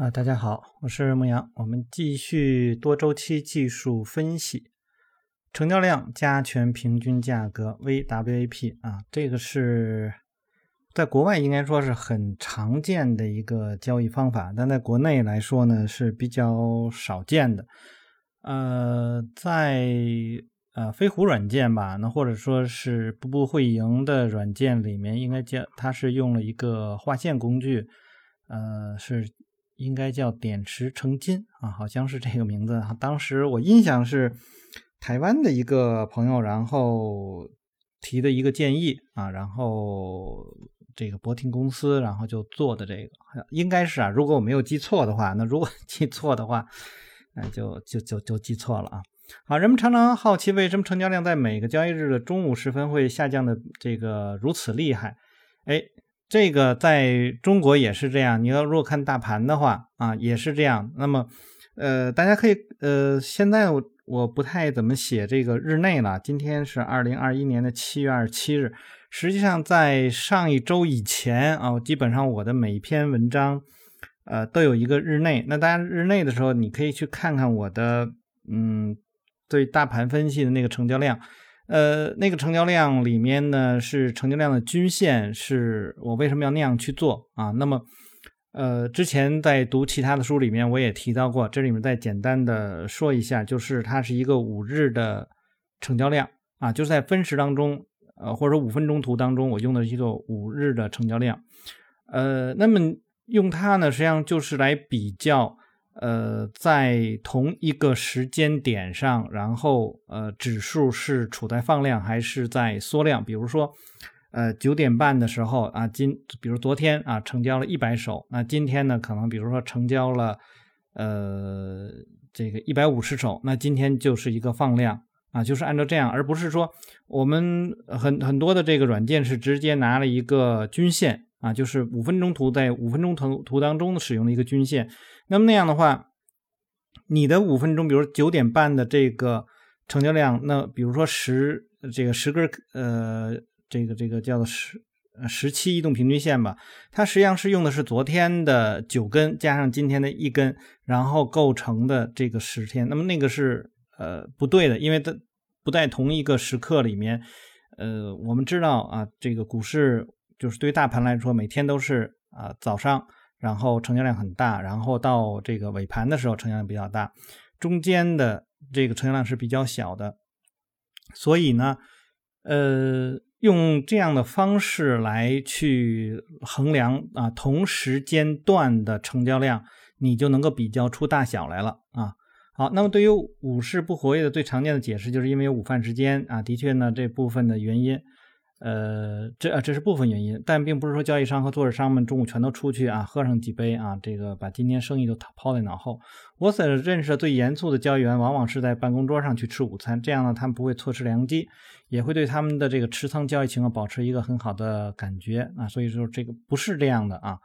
啊，大家好，我是牧羊，我们继续多周期技术分析，成交量加权平均价格 VWAP 啊，这个是在国外应该说是很常见的一个交易方法，但在国内来说呢是比较少见的。呃，在呃飞狐软件吧，那或者说是步步会赢的软件里面，应该叫它是用了一个划线工具，呃是。应该叫点石成金啊，好像是这个名字啊。当时我印象是台湾的一个朋友，然后提的一个建议啊，然后这个博听公司然后就做的这个，应该是啊，如果我没有记错的话，那如果 记错的话，那就就就就记错了啊。好，人们常常好奇为什么成交量在每个交易日的中午时分会下降的这个如此厉害？哎。这个在中国也是这样。你要如果看大盘的话啊，也是这样。那么，呃，大家可以呃，现在我我不太怎么写这个日内了。今天是二零二一年的七月二十七日。实际上，在上一周以前啊，基本上我的每一篇文章呃都有一个日内。那大家日内的时候，你可以去看看我的嗯对大盘分析的那个成交量。呃，那个成交量里面呢，是成交量的均线，是我为什么要那样去做啊？那么，呃，之前在读其他的书里面，我也提到过，这里面再简单的说一下，就是它是一个五日的成交量啊，就是在分时当中，呃，或者说五分钟图当中，我用的一个五日的成交量，呃，那么用它呢，实际上就是来比较。呃，在同一个时间点上，然后呃，指数是处在放量还是在缩量？比如说，呃，九点半的时候啊，今比如昨天啊，成交了一百手，那今天呢，可能比如说成交了呃这个一百五十手，那今天就是一个放量啊，就是按照这样，而不是说我们很很多的这个软件是直接拿了一个均线啊，就是五分钟图在五分钟图图当中使用的一个均线。那么那样的话，你的五分钟，比如九点半的这个成交量，那比如说十这个十根呃，这个这个叫做十十七移动平均线吧，它实际上是用的是昨天的九根加上今天的一根，然后构成的这个十天。那么那个是呃不对的，因为它不在同一个时刻里面。呃，我们知道啊，这个股市就是对于大盘来说，每天都是啊早上。然后成交量很大，然后到这个尾盘的时候成交量比较大，中间的这个成交量是比较小的，所以呢，呃，用这样的方式来去衡量啊同时间段的成交量，你就能够比较出大小来了啊。好，那么对于午市不活跃的最常见的解释，就是因为有午饭时间啊，的确呢这部分的原因。呃，这啊这是部分原因，但并不是说交易商和做市商们中午全都出去啊，喝上几杯啊，这个把今天生意都抛在脑后。我所认识的最严肃的交易员，往往是在办公桌上去吃午餐，这样呢，他们不会错失良机，也会对他们的这个持仓交易情况保持一个很好的感觉啊。所以说这个不是这样的啊。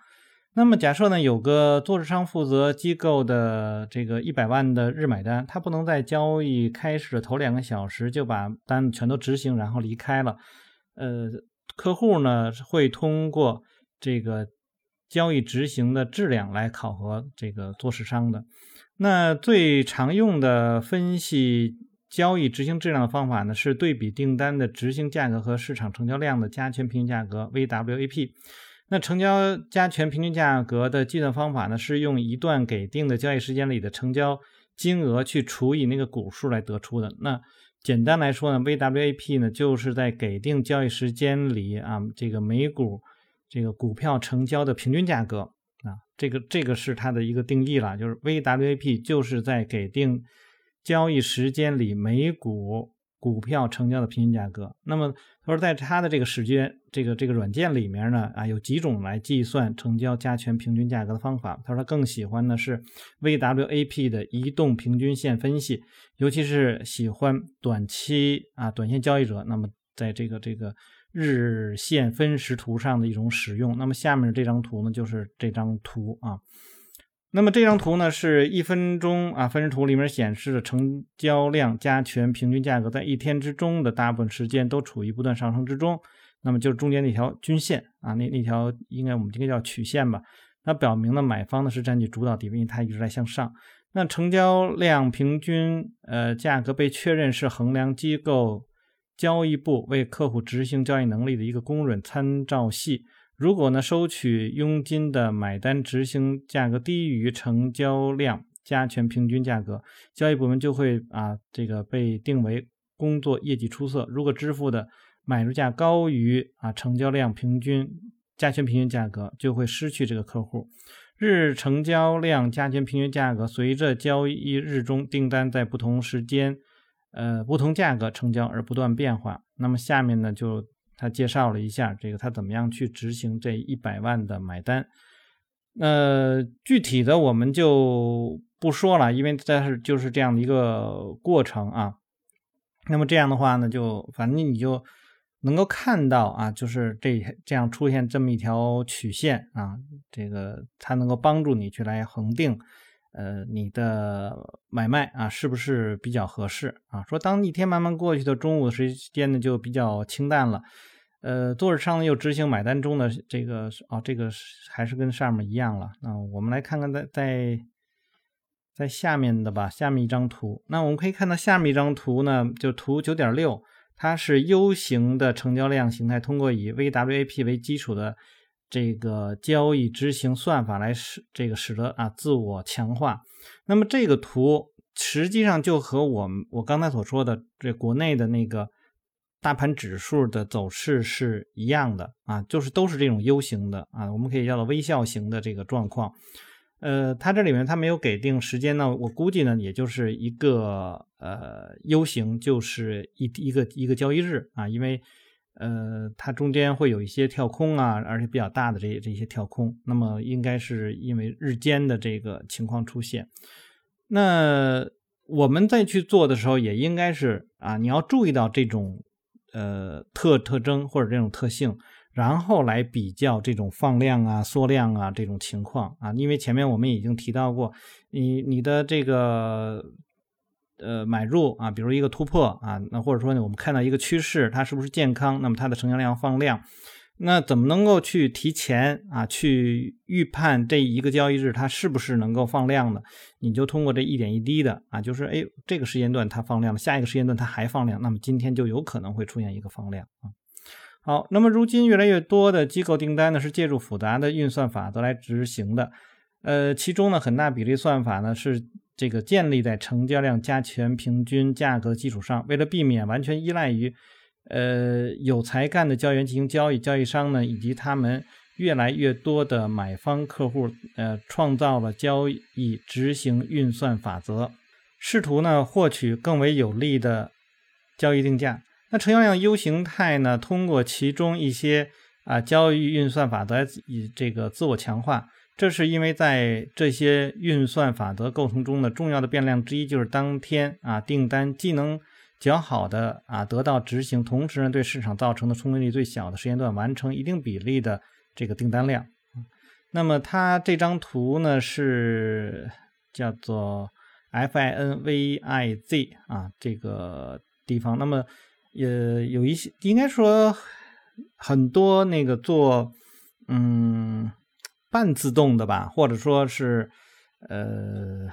那么假设呢，有个做市商负责机构的这个一百万的日买单，他不能在交易开始的头两个小时就把单全都执行，然后离开了。呃，客户呢会通过这个交易执行的质量来考核这个做市商的。那最常用的分析交易执行质量的方法呢，是对比订单的执行价格和市场成交量的加权平均价格 （VWAP）。那成交加权平均价格的计算方法呢，是用一段给定的交易时间里的成交金额去除以那个股数来得出的。那简单来说呢，VWAP 呢就是在给定交易时间里啊，这个每股这个股票成交的平均价格啊，这个这个是它的一个定义了，就是 VWAP 就是在给定交易时间里每股。股票成交的平均价格，那么他说，在他的这个时间这个这个软件里面呢，啊，有几种来计算成交加权平均价格的方法。他说他更喜欢的是 VWAP 的移动平均线分析，尤其是喜欢短期啊短线交易者，那么在这个这个日线分时图上的一种使用。那么下面这张图呢，就是这张图啊。那么这张图呢，是一分钟啊分时图里面显示的成交量加权平均价格，在一天之中的大部分时间都处于不断上升之中。那么就是中间那条均线啊，那那条应该我们应该叫曲线吧。那表明呢买方呢是占据主导地位，它一直在向上。那成交量平均呃价格被确认是衡量机构交易部为客户执行交易能力的一个公认参照系。如果呢收取佣金的买单执行价格低于成交量加权平均价格，交易部门就会啊这个被定为工作业绩出色。如果支付的买入价高于啊成交量平均加权平均价格，就会失去这个客户。日成交量加权平均价格随着交易日中订单在不同时间，呃不同价格成交而不断变化。那么下面呢就他介绍了一下这个他怎么样去执行这一百万的买单。那具体的我们就不说了，因为这是就是这样的一个过程啊。那么这样的话呢，就反正你就能够看到啊，就是这这样出现这么一条曲线啊，这个它能够帮助你去来恒定，呃，你的买卖啊是不是比较合适啊？说当一天慢慢过去的中午时间呢就比较清淡了，呃，多日上呢又执行买单中的这个哦，这个还是跟上面一样了那。我们来看看在在。在下面的吧，下面一张图，那我们可以看到下面一张图呢，就图九点六，它是 U 型的成交量形态，通过以 VWAP 为基础的这个交易执行算法来使这个使得啊自我强化。那么这个图实际上就和我们我刚才所说的这国内的那个大盘指数的走势是一样的啊，就是都是这种 U 型的啊，我们可以叫做微笑型的这个状况。呃，它这里面它没有给定时间呢，我估计呢，也就是一个呃 U 型，就是一一个一个交易日啊，因为呃它中间会有一些跳空啊，而且比较大的这这些跳空，那么应该是因为日间的这个情况出现。那我们再去做的时候，也应该是啊，你要注意到这种呃特特征或者这种特性。然后来比较这种放量啊、缩量啊这种情况啊，因为前面我们已经提到过，你你的这个呃买入啊，比如一个突破啊，那或者说呢，我们看到一个趋势，它是不是健康？那么它的成交量放量，那怎么能够去提前啊去预判这一个交易日它是不是能够放量呢？你就通过这一点一滴的啊，就是哎这个时间段它放量了，下一个时间段它还放量，那么今天就有可能会出现一个放量啊。好，那么如今越来越多的机构订单呢是借助复杂的运算法则来执行的，呃，其中呢很大比例算法呢是这个建立在成交量加权平均价格基础上，为了避免完全依赖于呃有才干的交易员进行交易，交易商呢以及他们越来越多的买方客户呃创造了交易执行运算法则，试图呢获取更为有利的交易定价。那成交量 U 形态呢？通过其中一些啊交易运算法则以这个自我强化，这是因为在这些运算法则构成中的重要的变量之一，就是当天啊订单既能较好的啊得到执行，同时呢对市场造成的冲击力最小的时间段完成一定比例的这个订单量。那么它这张图呢是叫做 FINVIZ 啊这个地方，那么。也有一些，应该说很多那个做嗯半自动的吧，或者说是呃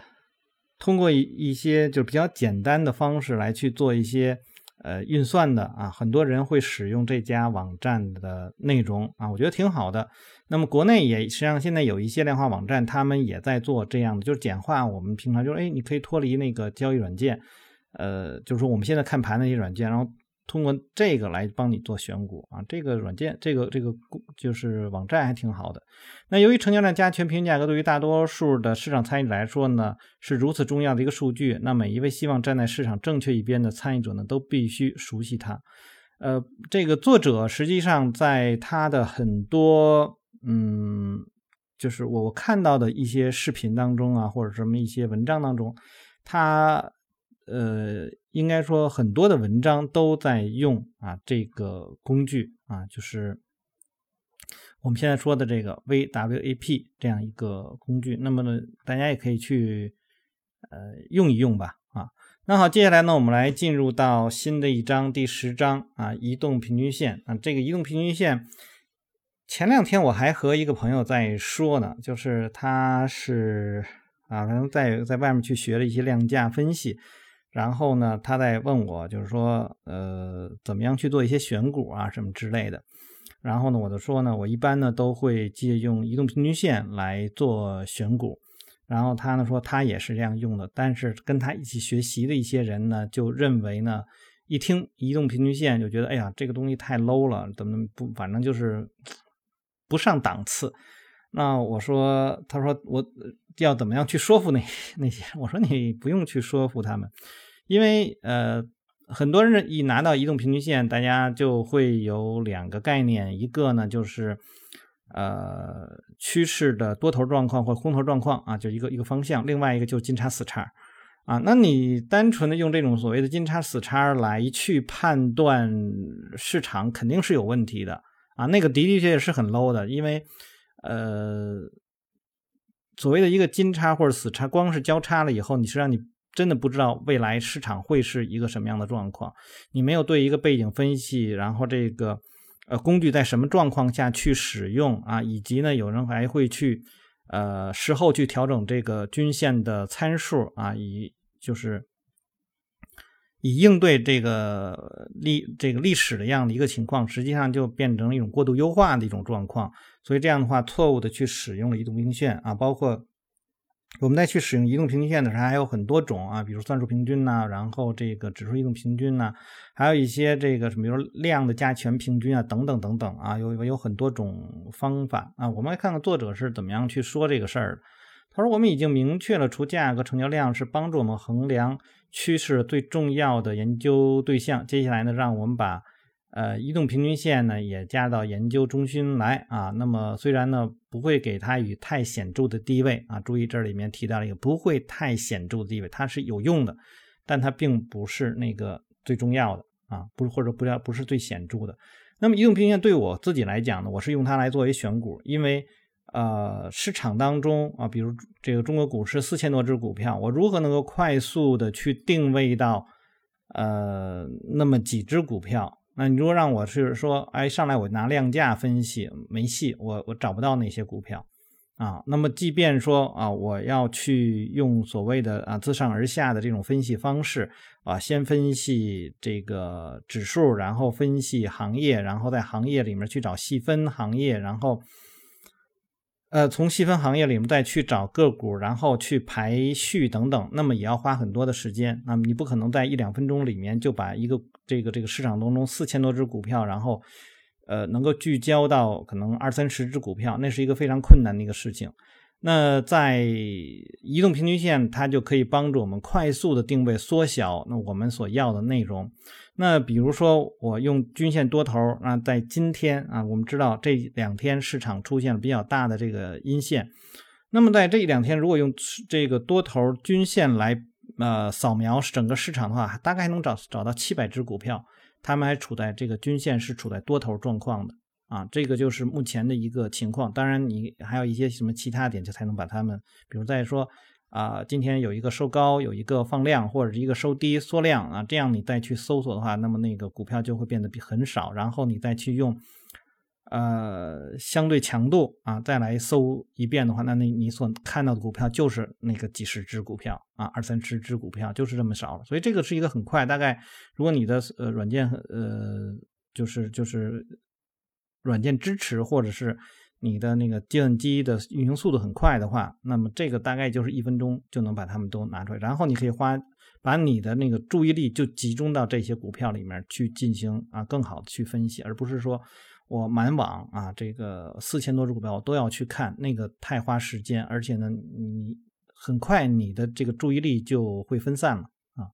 通过一一些就比较简单的方式来去做一些呃运算的啊，很多人会使用这家网站的内容啊，我觉得挺好的。那么国内也实际上现在有一些量化网站，他们也在做这样的，就是简化我们平常就是哎，你可以脱离那个交易软件，呃，就是说我们现在看盘那些软件，然后。通过这个来帮你做选股啊，这个软件，这个这个就是网站还挺好的。那由于成交量加权平均价格对于大多数的市场参与者来说呢，是如此重要的一个数据，那每一位希望站在市场正确一边的参与者呢，都必须熟悉它。呃，这个作者实际上在他的很多嗯，就是我看到的一些视频当中啊，或者什么一些文章当中，他。呃，应该说很多的文章都在用啊这个工具啊，就是我们现在说的这个 VWAP 这样一个工具。那么呢，大家也可以去呃用一用吧啊。那好，接下来呢，我们来进入到新的一章，第十章啊，移动平均线啊。这个移动平均线前两天我还和一个朋友在说呢，就是他是啊，可能在在外面去学了一些量价分析，然后呢，他在问我，就是说，呃，怎么样去做一些选股啊，什么之类的。然后呢，我就说呢，我一般呢都会借用移动平均线来做选股。然后他呢说他也是这样用的，但是跟他一起学习的一些人呢，就认为呢，一听移动平均线就觉得，哎呀，这个东西太 low 了，怎么不，反正就是不上档次。那我说，他说我要怎么样去说服那那些？我说你不用去说服他们，因为呃。很多人一拿到移动平均线，大家就会有两个概念，一个呢就是呃趋势的多头状况或空头状况啊，就一个一个方向；另外一个就是金叉死叉啊。那你单纯的用这种所谓的金叉死叉来去判断市场，肯定是有问题的啊。那个的的确确是很 low 的，因为呃所谓的一个金叉或者死叉，光是交叉了以后，你是让你。真的不知道未来市场会是一个什么样的状况，你没有对一个背景分析，然后这个呃工具在什么状况下去使用啊，以及呢有人还会去呃事后去调整这个均线的参数啊，以就是以应对这个历这个历史的样的一个情况，实际上就变成了一种过度优化的一种状况，所以这样的话错误的去使用了移动平均线啊，包括。我们再去使用移动平均线的时候，还有很多种啊，比如算术平均呐，然后这个指数移动平均呐，还有一些这个什么，比如量的加权平均啊，等等等等啊，有有很多种方法啊。我们来看看作者是怎么样去说这个事儿的。他说：“我们已经明确了，除价格、成交量是帮助我们衡量趋势最重要的研究对象。接下来呢，让我们把。”呃，移动平均线呢也加到研究中心来啊。那么虽然呢不会给它以太显著的地位啊，注意这里面提到了一个不会太显著的地位，它是有用的，但它并不是那个最重要的啊，不是或者不要不是最显著的。那么移动平均线对我自己来讲呢，我是用它来作为选股，因为呃市场当中啊，比如这个中国股市四千多只股票，我如何能够快速的去定位到呃那么几只股票？那你如果让我是说，哎，上来我拿量价分析没戏，我我找不到那些股票啊。那么即便说啊，我要去用所谓的啊自上而下的这种分析方式啊，先分析这个指数，然后分析行业，然后在行业里面去找细分行业，然后。呃，从细分行业里面再去找个股，然后去排序等等，那么也要花很多的时间。那么你不可能在一两分钟里面就把一个这个这个市场当中四千多只股票，然后呃能够聚焦到可能二三十只股票，那是一个非常困难的一个事情。那在移动平均线，它就可以帮助我们快速的定位、缩小那我们所要的内容。那比如说，我用均线多头啊，在今天啊，我们知道这两天市场出现了比较大的这个阴线。那么在这两天，如果用这个多头均线来呃扫描整个市场的话，大概能找找到七百只股票，它们还处在这个均线是处在多头状况的。啊，这个就是目前的一个情况。当然，你还有一些什么其他点，就才能把它们，比如再说啊，今天有一个收高，有一个放量，或者是一个收低缩量啊，这样你再去搜索的话，那么那个股票就会变得比很少。然后你再去用呃相对强度啊，再来搜一遍的话，那那你所看到的股票就是那个几十只股票啊，二三十只股票就是这么少了。所以这个是一个很快，大概如果你的呃软件呃就是就是。软件支持，或者是你的那个计算机的运行速度很快的话，那么这个大概就是一分钟就能把它们都拿出来，然后你可以花把你的那个注意力就集中到这些股票里面去进行啊更好的去分析，而不是说我满网啊这个四千多只股票我都要去看，那个太花时间，而且呢你很快你的这个注意力就会分散了啊。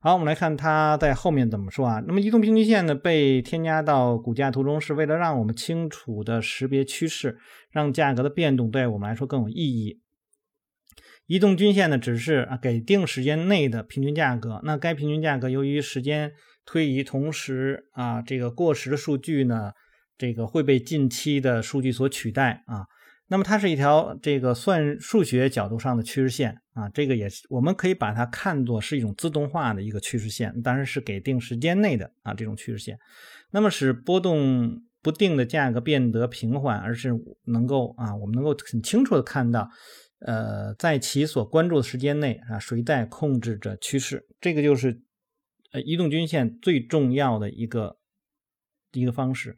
好，我们来看它在后面怎么说啊？那么移动平均线呢，被添加到股价图中，是为了让我们清楚的识别趋势，让价格的变动对我们来说更有意义。移动均线呢，只是啊给定时间内的平均价格。那该平均价格由于时间推移，同时啊这个过时的数据呢，这个会被近期的数据所取代啊。那么它是一条这个算数学角度上的趋势线啊，这个也是我们可以把它看作是一种自动化的一个趋势线，当然是给定时间内的啊这种趋势线。那么使波动不定的价格变得平缓，而是能够啊，我们能够很清楚的看到，呃，在其所关注的时间内啊，谁在控制着趋势，这个就是呃移动均线最重要的一个一个方式。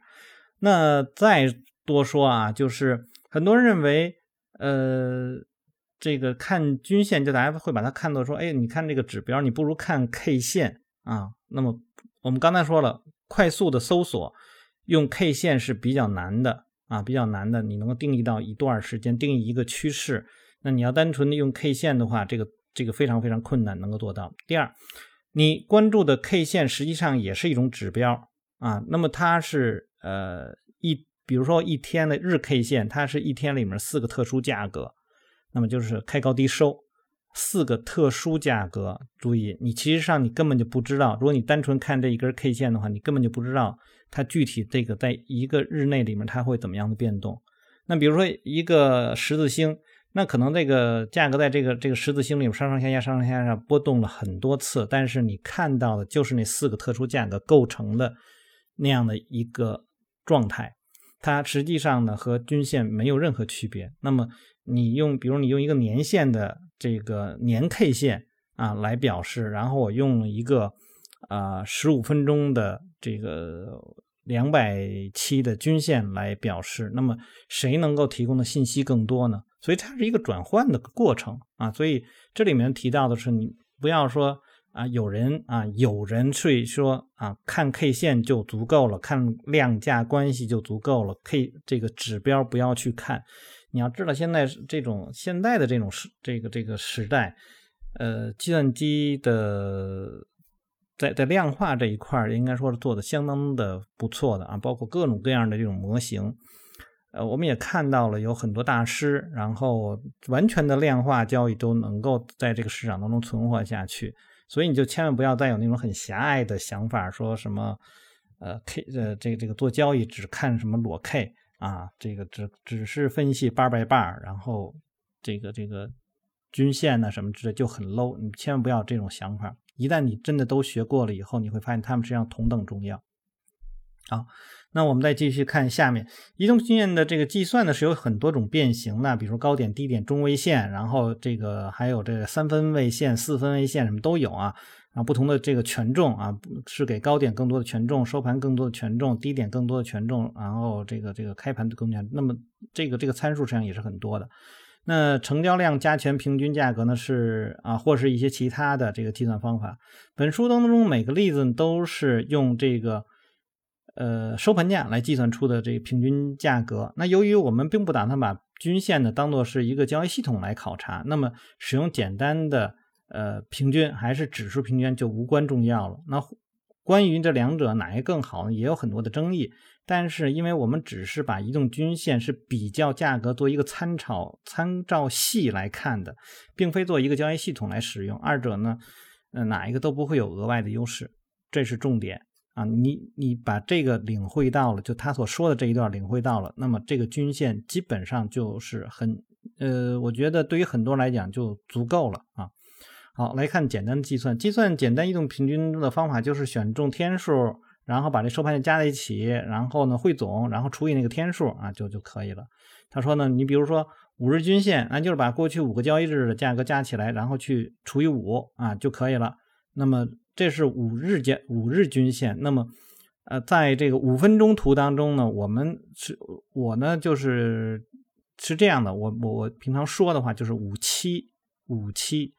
那再多说啊，就是很多人认为，呃，这个看均线，就大家会把它看作说，哎，你看这个指标，你不如看 K 线啊。那么我们刚才说了，快速的搜索用 K 线是比较难的啊，比较难的。你能够定义到一段时间，定义一个趋势，那你要单纯的用 K 线的话，这个这个非常非常困难能够做到。第二，你关注的 K 线实际上也是一种指标啊，那么它是。呃，一比如说一天的日 K 线，它是一天里面四个特殊价格，那么就是开高低收四个特殊价格。注意，你其实上你根本就不知道，如果你单纯看这一根 K 线的话，你根本就不知道它具体这个在一个日内里面它会怎么样的变动。那比如说一个十字星，那可能这个价格在这个这个十字星里面上上下下上上下下波动了很多次，但是你看到的就是那四个特殊价格构成的那样的一个。状态，它实际上呢和均线没有任何区别。那么你用，比如你用一个年线的这个年 K 线啊来表示，然后我用一个啊十五分钟的这个两百期的均线来表示，那么谁能够提供的信息更多呢？所以它是一个转换的过程啊。所以这里面提到的是，你不要说。啊，有人啊，有人去说啊，看 K 线就足够了，看量价关系就足够了，K 这个指标不要去看。你要知道，现在这种现在的这种时这个这个时代，呃，计算机的在在量化这一块应该说是做的相当的不错的啊，包括各种各样的这种模型。呃，我们也看到了有很多大师，然后完全的量化交易都能够在这个市场当中存活下去。所以你就千万不要再有那种很狭隘的想法，说什么，呃，K，呃，这个这个做交易只看什么裸 K 啊，这个只只是分析 bar by bar，然后这个这个均线呢什么之类就很 low，你千万不要这种想法。一旦你真的都学过了以后，你会发现它们实际上同等重要。好。那我们再继续看下面，移动均线的这个计算呢是有很多种变形的，比如高点、低点、中位线，然后这个还有这个三分位线、四分位线什么都有啊。啊不同的这个权重啊，是给高点更多的权重，收盘更多的权重，低点更多的权重，然后这个这个开盘的更加。那么这个这个参数实际上也是很多的。那成交量加权平均价格呢是啊，或是一些其他的这个计算方法。本书当中每个例子都是用这个。呃，收盘价来计算出的这个平均价格。那由于我们并不打算把均线呢当做是一个交易系统来考察，那么使用简单的呃平均还是指数平均就无关重要了。那关于这两者哪一个更好呢，也有很多的争议。但是因为我们只是把移动均线是比较价格做一个参照参照系来看的，并非做一个交易系统来使用，二者呢，呃哪一个都不会有额外的优势，这是重点。啊，你你把这个领会到了，就他所说的这一段领会到了，那么这个均线基本上就是很，呃，我觉得对于很多来讲就足够了啊。好，来看简单的计算，计算简单移动平均的方法就是选中天数，然后把这收盘价加在一起，然后呢汇总，然后除以那个天数啊，就就可以了。他说呢，你比如说五日均线，那就是把过去五个交易日的价格加起来，然后去除以五啊就可以了。那么这是五日间五日均线，那么，呃，在这个五分钟图当中呢，我们是，我呢就是是这样的，我我我平常说的话就是五七五七，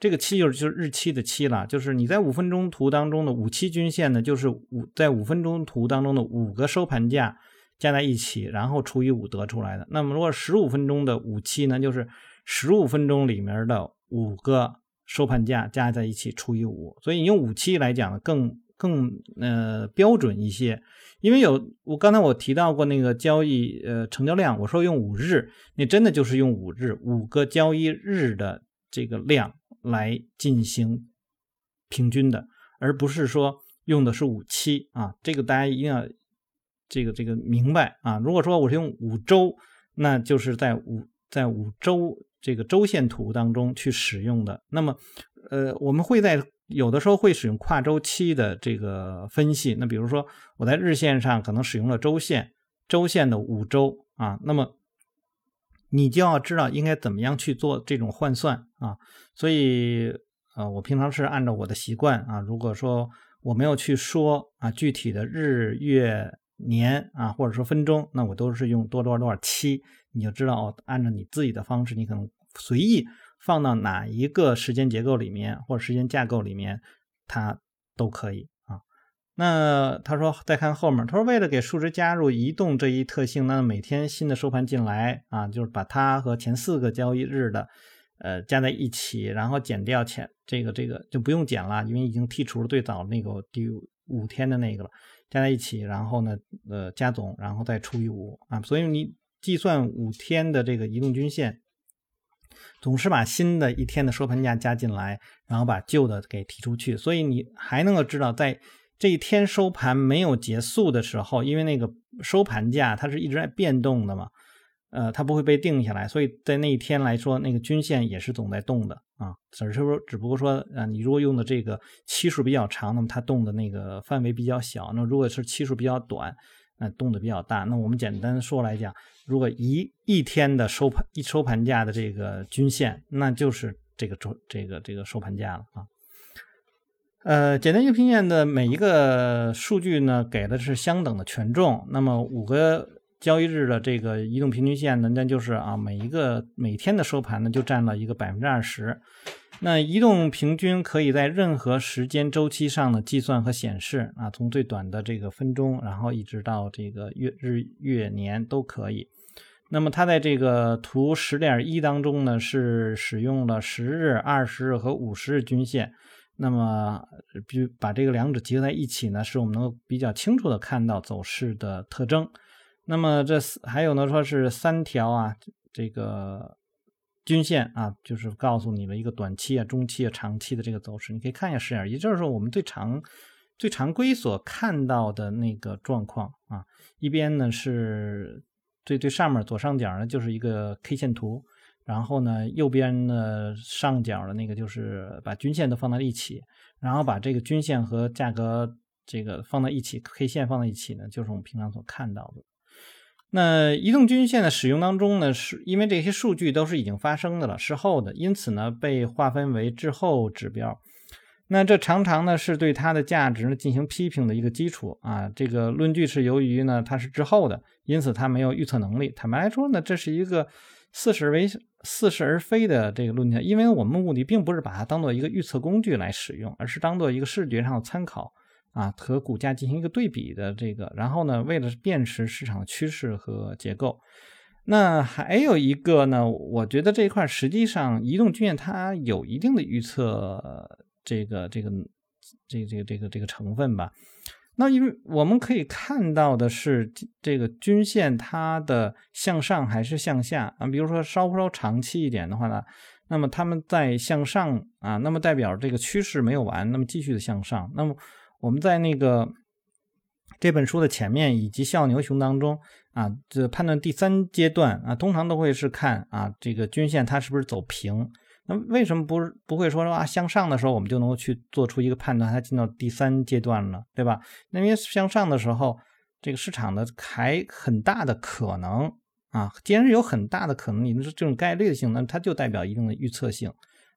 这个七就是就是日期的期了，就是你在五分钟图当中的五七均线呢，就是五在五分钟图当中的五个收盘价加在一起，然后除以五得出来的。那么如果十五分钟的五七呢，就是十五分钟里面的五个。收盘价加在一起除以五，所以你用五七来讲更更呃标准一些。因为有我刚才我提到过那个交易呃成交量，我说用五日，你真的就是用五日五个交易日的这个量来进行平均的，而不是说用的是五七啊。这个大家一定要这个这个明白啊。如果说我是用五周，那就是在五在五周。这个周线图当中去使用的，那么，呃，我们会在有的时候会使用跨周期的这个分析。那比如说我在日线上可能使用了周线，周线的五周啊，那么你就要知道应该怎么样去做这种换算啊。所以呃，我平常是按照我的习惯啊，如果说我没有去说啊具体的日月年啊，或者说分钟，那我都是用多多少多少期，你就知道哦，按照你自己的方式，你可能随意。放到哪一个时间结构里面或者时间架构里面，它都可以啊。那他说再看后面，他说为了给数值加入移动这一特性，那每天新的收盘进来啊，就是把它和前四个交易日的呃加在一起，然后减掉前这个这个就不用减了，因为已经剔除了最早那个第五天的那个了，加在一起，然后呢呃加总，然后再除以五啊，所以你计算五天的这个移动均线。总是把新的一天的收盘价加进来，然后把旧的给提出去，所以你还能够知道，在这一天收盘没有结束的时候，因为那个收盘价它是一直在变动的嘛，呃，它不会被定下来，所以在那一天来说，那个均线也是总在动的啊。只是说，只不过说，呃，你如果用的这个期数比较长，那么它动的那个范围比较小；那如果是期数比较短，那动的比较大。那我们简单说来讲。如果一一天的收盘一收盘价的这个均线，那就是这个周这个这个收盘价了啊。呃，简单一个平线的每一个数据呢，给的是相等的权重。那么五个交易日的这个移动平均线呢，那就是啊，每一个每天的收盘呢，就占了一个百分之二十。那移动平均可以在任何时间周期上的计算和显示啊，从最短的这个分钟，然后一直到这个月日月年都可以。那么它在这个图十点一当中呢，是使用了十日、二十日和五十日均线。那么，比把这个两者结合在一起呢，使我们能够比较清楚的看到走势的特征。那么这还有呢，说是三条啊，这个均线啊，就是告诉你的一个短期啊、中期啊、长期的这个走势。你可以看一下十点也，就是说我们最常、最常规所看到的那个状况啊。一边呢是。最最上面左上角呢就是一个 K 线图，然后呢右边的上角的那个就是把均线都放在一起，然后把这个均线和价格这个放在一起，K 线放在一起呢，就是我们平常所看到的。那移动均线的使用当中呢，是因为这些数据都是已经发生的了，事后的，因此呢被划分为滞后指标。那这常常呢是对它的价值呢进行批评的一个基础啊。这个论据是由于呢它是滞后的，因此它没有预测能力。坦白来说呢，这是一个似是为似是而非的这个论调，因为我们目的并不是把它当做一个预测工具来使用，而是当做一个视觉上的参考啊，和股价进行一个对比的这个。然后呢，为了辨识市场的趋势和结构。那还有一个呢，我觉得这一块实际上移动均线它有一定的预测。这个这个这个这个这个这个成分吧，那因为我们可以看到的是，这个均线它的向上还是向下啊？比如说稍稍长期一点的话呢，那么它们在向上啊，那么代表这个趋势没有完，那么继续的向上。那么我们在那个这本书的前面以及笑牛熊当中啊，这判断第三阶段啊，通常都会是看啊这个均线它是不是走平。那为什么不不会说啊向上的时候我们就能够去做出一个判断，它进到第三阶段了，对吧？那因为向上的时候，这个市场的还很大的可能啊，既然是有很大的可能，你是这种概率性，那它就代表一定的预测性。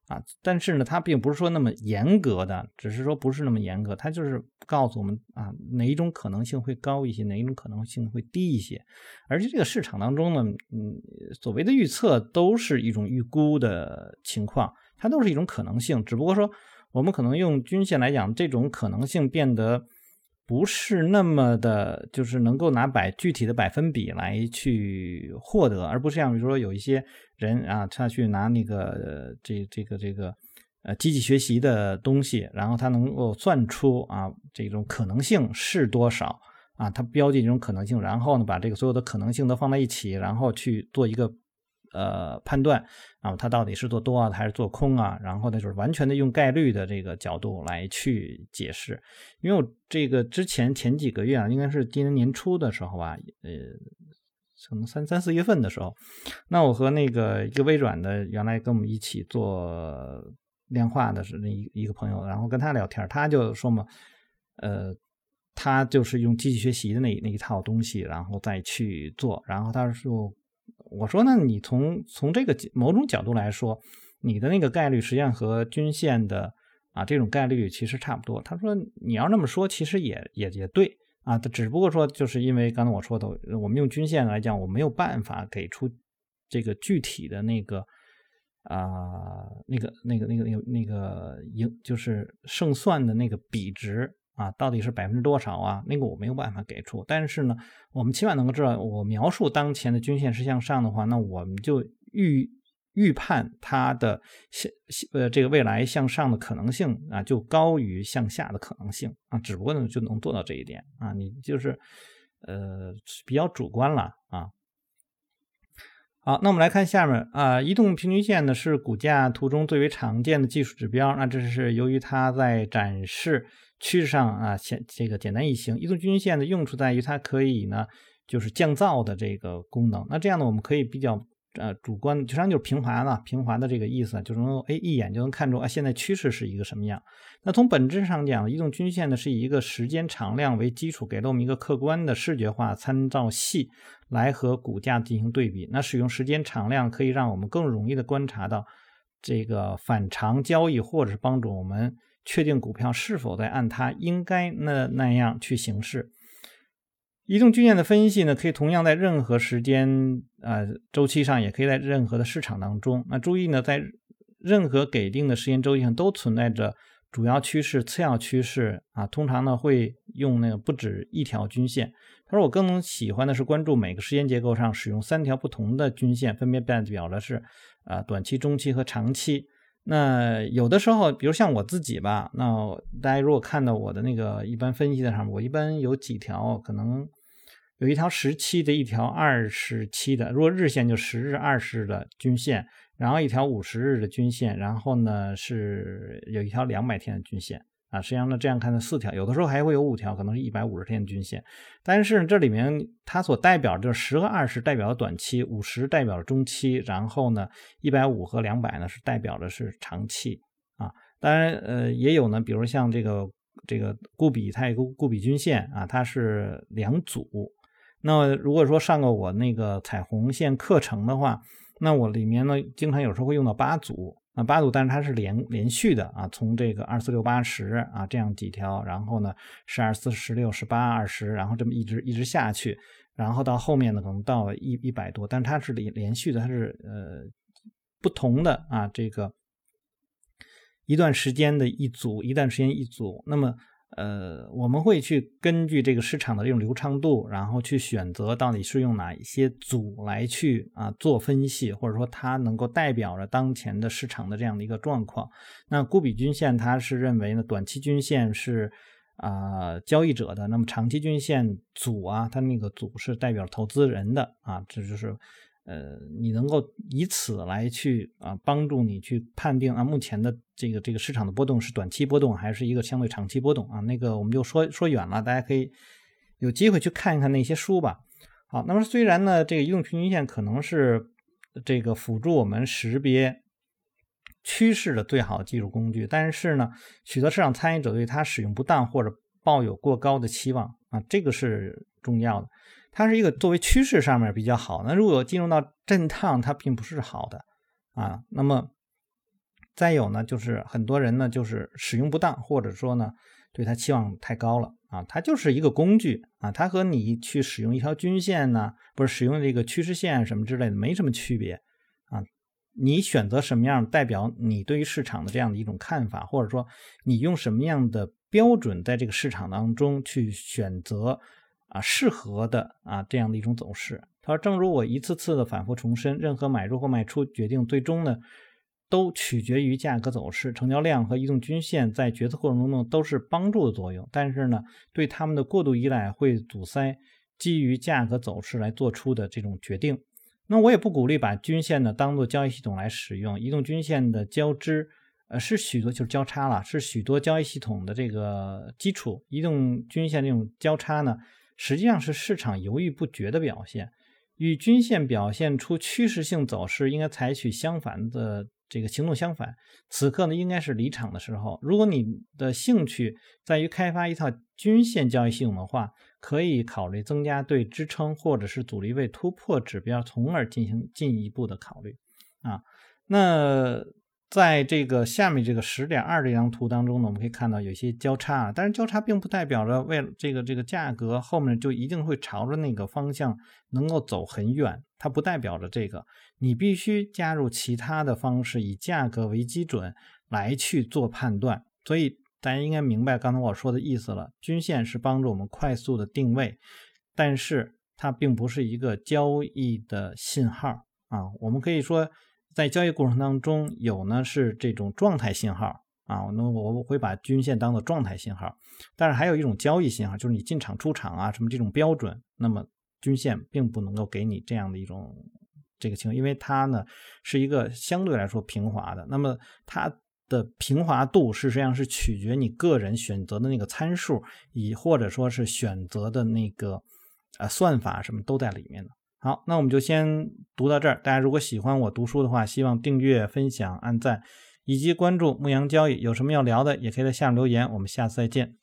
啊，但是呢，它并不是说那么严格的，只是说不是那么严格，它就是告诉我们啊，哪一种可能性会高一些，哪一种可能性会低一些。而且这个市场当中呢，嗯，所谓的预测都是一种预估的情况，它都是一种可能性，只不过说我们可能用均线来讲，这种可能性变得。不是那么的，就是能够拿百具体的百分比来去获得，而不是像比如说有一些人啊，他去拿那个这这个这个呃机器学习的东西，然后他能够算出啊这种可能性是多少啊，他标记这种可能性，然后呢把这个所有的可能性都放在一起，然后去做一个。呃，判断啊，它到底是做多啊还是做空啊？然后呢，就是完全的用概率的这个角度来去解释。因为我这个之前前几个月啊，应该是今年年初的时候吧，呃，可能三三四月份的时候，那我和那个一个微软的原来跟我们一起做量化的是那一一个朋友，然后跟他聊天，他就说嘛，呃，他就是用机器学习的那那一套东西，然后再去做。然后他说，我说那你从从这个某种角度来说，你的那个概率实际上和均线的啊这种概率其实差不多。他说你要那么说，其实也也也对啊，只不过说就是因为刚才我说的，我们用均线来讲，我没有办法给出这个具体的那个。啊，那个、那个、那个、那个、那个赢就是胜算的那个比值啊，到底是百分之多少啊？那个我没有办法给出。但是呢，我们起码能够知道，我描述当前的均线是向上的话，那我们就预预判它的向呃这个未来向上的可能性啊，就高于向下的可能性啊。只不过呢，就能做到这一点啊。你就是呃比较主观了啊。好，那我们来看下面啊，移动平均线呢是股价图中最为常见的技术指标。那这是由于它在展示趋势上啊，简这个简单易行。移动均线的用处在于它可以呢，就是降噪的这个功能。那这样呢，我们可以比较。呃，主观实际上就是平滑了，平滑的这个意思，就能哎一眼就能看出啊，现在趋势是一个什么样。那从本质上讲，移动均线呢是以一个时间常量为基础，给了我们一个客观的视觉化参照系来和股价进行对比。那使用时间常量可以让我们更容易的观察到这个反常交易，或者是帮助我们确定股票是否在按它应该那那样去行事。移动均线的分析呢，可以同样在任何时间啊周期上，也可以在任何的市场当中。那注意呢，在任何给定的时间周期上都存在着主要趋势、次要趋势啊。通常呢会用那个不止一条均线。他说我更喜欢的是关注每个时间结构上使用三条不同的均线，分别代表的是啊短期、中期和长期。那有的时候，比如像我自己吧，那大家如果看到我的那个一般分析的上面，我一般有几条可能。有一条十七的，一条二十七的。如果日线就十日、二十日的均线，然后一条五十日的均线，然后呢是有一条两百天的均线啊。实际上呢，这样看的四条，有的时候还会有五条，可能是一百五十天的均线。但是这里面它所代表就是十和二十代表了短期，五十代表了中期，然后呢一百五和两百呢是代表的是长期啊。当然呃也有呢，比如像这个这个固比，它有个固比均线啊，它是两组。那如果说上过我那个彩虹线课程的话，那我里面呢经常有时候会用到八组。啊八组，但是它是连连续的啊，从这个二四六八十啊这样几条，然后呢十二四十六十八二十，然后这么一直一直下去，然后到后面呢可能到一一百多，但是它是连连续的，它是呃不同的啊这个一段时间的一组，一段时间一组，那么。呃，我们会去根据这个市场的这种流畅度，然后去选择到底是用哪一些组来去啊做分析，或者说它能够代表着当前的市场的这样的一个状况。那固比均线它是认为呢，短期均线是啊交易者的，那么长期均线组啊，它那个组是代表投资人的啊，这就是。呃，你能够以此来去啊，帮助你去判定啊，目前的这个这个市场的波动是短期波动还是一个相对长期波动啊？那个我们就说说远了，大家可以有机会去看一看那些书吧。好，那么虽然呢，这个移动平均线可能是这个辅助我们识别趋势的最好技术工具，但是呢，许多市场参与者对它使用不当或者抱有过高的期望啊，这个是重要的。它是一个作为趋势上面比较好，那如果进入到震荡，它并不是好的啊。那么再有呢，就是很多人呢就是使用不当，或者说呢对它期望太高了啊。它就是一个工具啊，它和你去使用一条均线呢，不是使用这个趋势线什么之类的没什么区别啊。你选择什么样代表你对于市场的这样的一种看法，或者说你用什么样的标准在这个市场当中去选择。啊，适合的啊，这样的一种走势。他说：“正如我一次次的反复重申，任何买入或卖出决定，最终呢，都取决于价格走势、成交量和移动均线在决策过程中呢，都是帮助的作用。但是呢，对他们的过度依赖会阻塞基于价格走势来做出的这种决定。那我也不鼓励把均线呢当做交易系统来使用。移动均线的交织，呃，是许多就是交叉了，是许多交易系统的这个基础。移动均线这种交叉呢。”实际上是市场犹豫不决的表现，与均线表现出趋势性走势应该采取相反的这个行动相反，此刻呢应该是离场的时候。如果你的兴趣在于开发一套均线交易系统的话，可以考虑增加对支撑或者是阻力位突破指标，从而进行进一步的考虑啊。那在这个下面这个十点二这张图当中呢，我们可以看到有些交叉，啊但是交叉并不代表着为了这个这个价格后面就一定会朝着那个方向能够走很远，它不代表着这个，你必须加入其他的方式，以价格为基准来去做判断。所以大家应该明白刚才我说的意思了，均线是帮助我们快速的定位，但是它并不是一个交易的信号啊，我们可以说。在交易过程当中，有呢是这种状态信号啊，那我我会把均线当做状态信号，但是还有一种交易信号，就是你进场出场啊什么这种标准，那么均线并不能够给你这样的一种这个情况，因为它呢是一个相对来说平滑的，那么它的平滑度事实上是取决你个人选择的那个参数，以或者说是选择的那个呃算法什么都在里面的。好，那我们就先读到这儿。大家如果喜欢我读书的话，希望订阅、分享、按赞，以及关注牧羊交易。有什么要聊的，也可以在下面留言。我们下次再见。